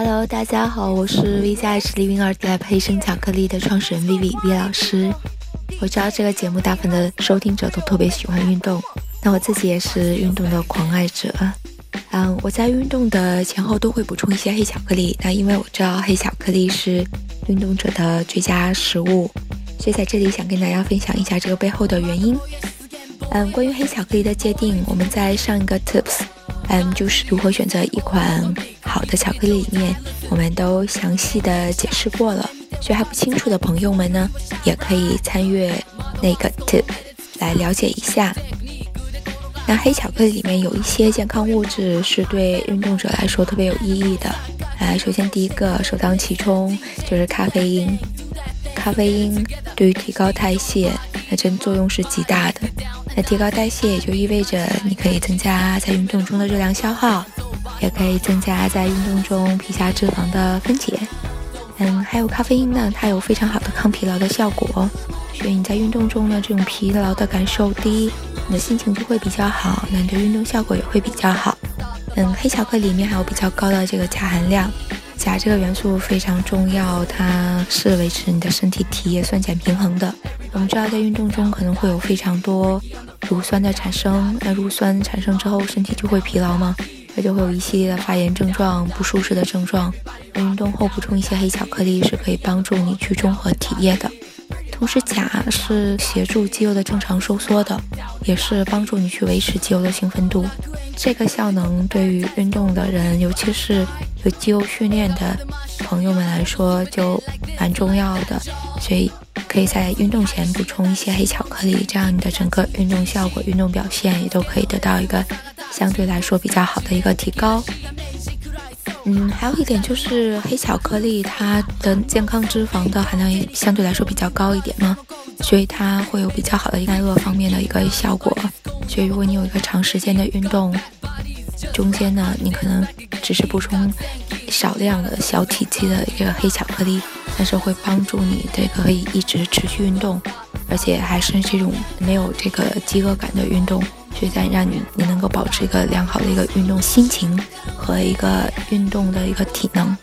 Hello，大家好，我是 V 加 H 零零二 Lab 黑生巧克力的创始人 Vivi V 老师。我知道这个节目大部分的收听者都特别喜欢运动，那我自己也是运动的狂爱者。嗯，我在运动的前后都会补充一些黑巧克力。那因为我知道黑巧克力是运动者的最佳食物，所以在这里想跟大家分享一下这个背后的原因。嗯，关于黑巧克力的界定，我们在上一个 Tips，嗯，就是如何选择一款好的巧克力里面，我们都详细的解释过了。所以还不清楚的朋友们呢，也可以参阅那个 Tip 来了解一下。那黑巧克力里面有一些健康物质是对运动者来说特别有意义的。来，首先第一个首当其冲就是咖啡因。咖啡因对于提高代谢，那真作用是极大的。那提高代谢也就意味着你可以增加在运动中的热量消耗，也可以增加在运动中皮下脂肪的分解。嗯，还有咖啡因呢，它有非常好的抗疲劳的效果，所以你在运动中呢，这种疲劳的感受低。你的心情就会比较好，那你的运动效果也会比较好。嗯，黑巧克力里面还有比较高的这个钾含量，钾这个元素非常重要，它是维持你的身体体液酸碱平衡的。我们知道在运动中可能会有非常多乳酸的产生，那乳酸产生之后，身体就会疲劳吗？它就会有一系列的发炎症状、不舒适的症状。运动后补充一些黑巧克力是可以帮助你去中和体液的。同时，钾是协助肌肉的正常收缩的，也是帮助你去维持肌肉的兴奋度。这个效能对于运动的人，尤其是有肌肉训练的朋友们来说，就蛮重要的。所以，可以在运动前补充一些黑巧克力，这样你的整个运动效果、运动表现也都可以得到一个相对来说比较好的一个提高。嗯，还有一点就是黑巧克力，它的健康脂肪的含量也相对来说比较高一点嘛，所以它会有比较好的耐饿方面的一个效果。所以如果你有一个长时间的运动，中间呢，你可能只是补充少量的小体积的一个黑巧克力，但是会帮助你这个可以一直持续运动，而且还是这种没有这个饥饿感的运动。就在让你你能够保持一个良好的一个运动心情和一个运动的一个体能。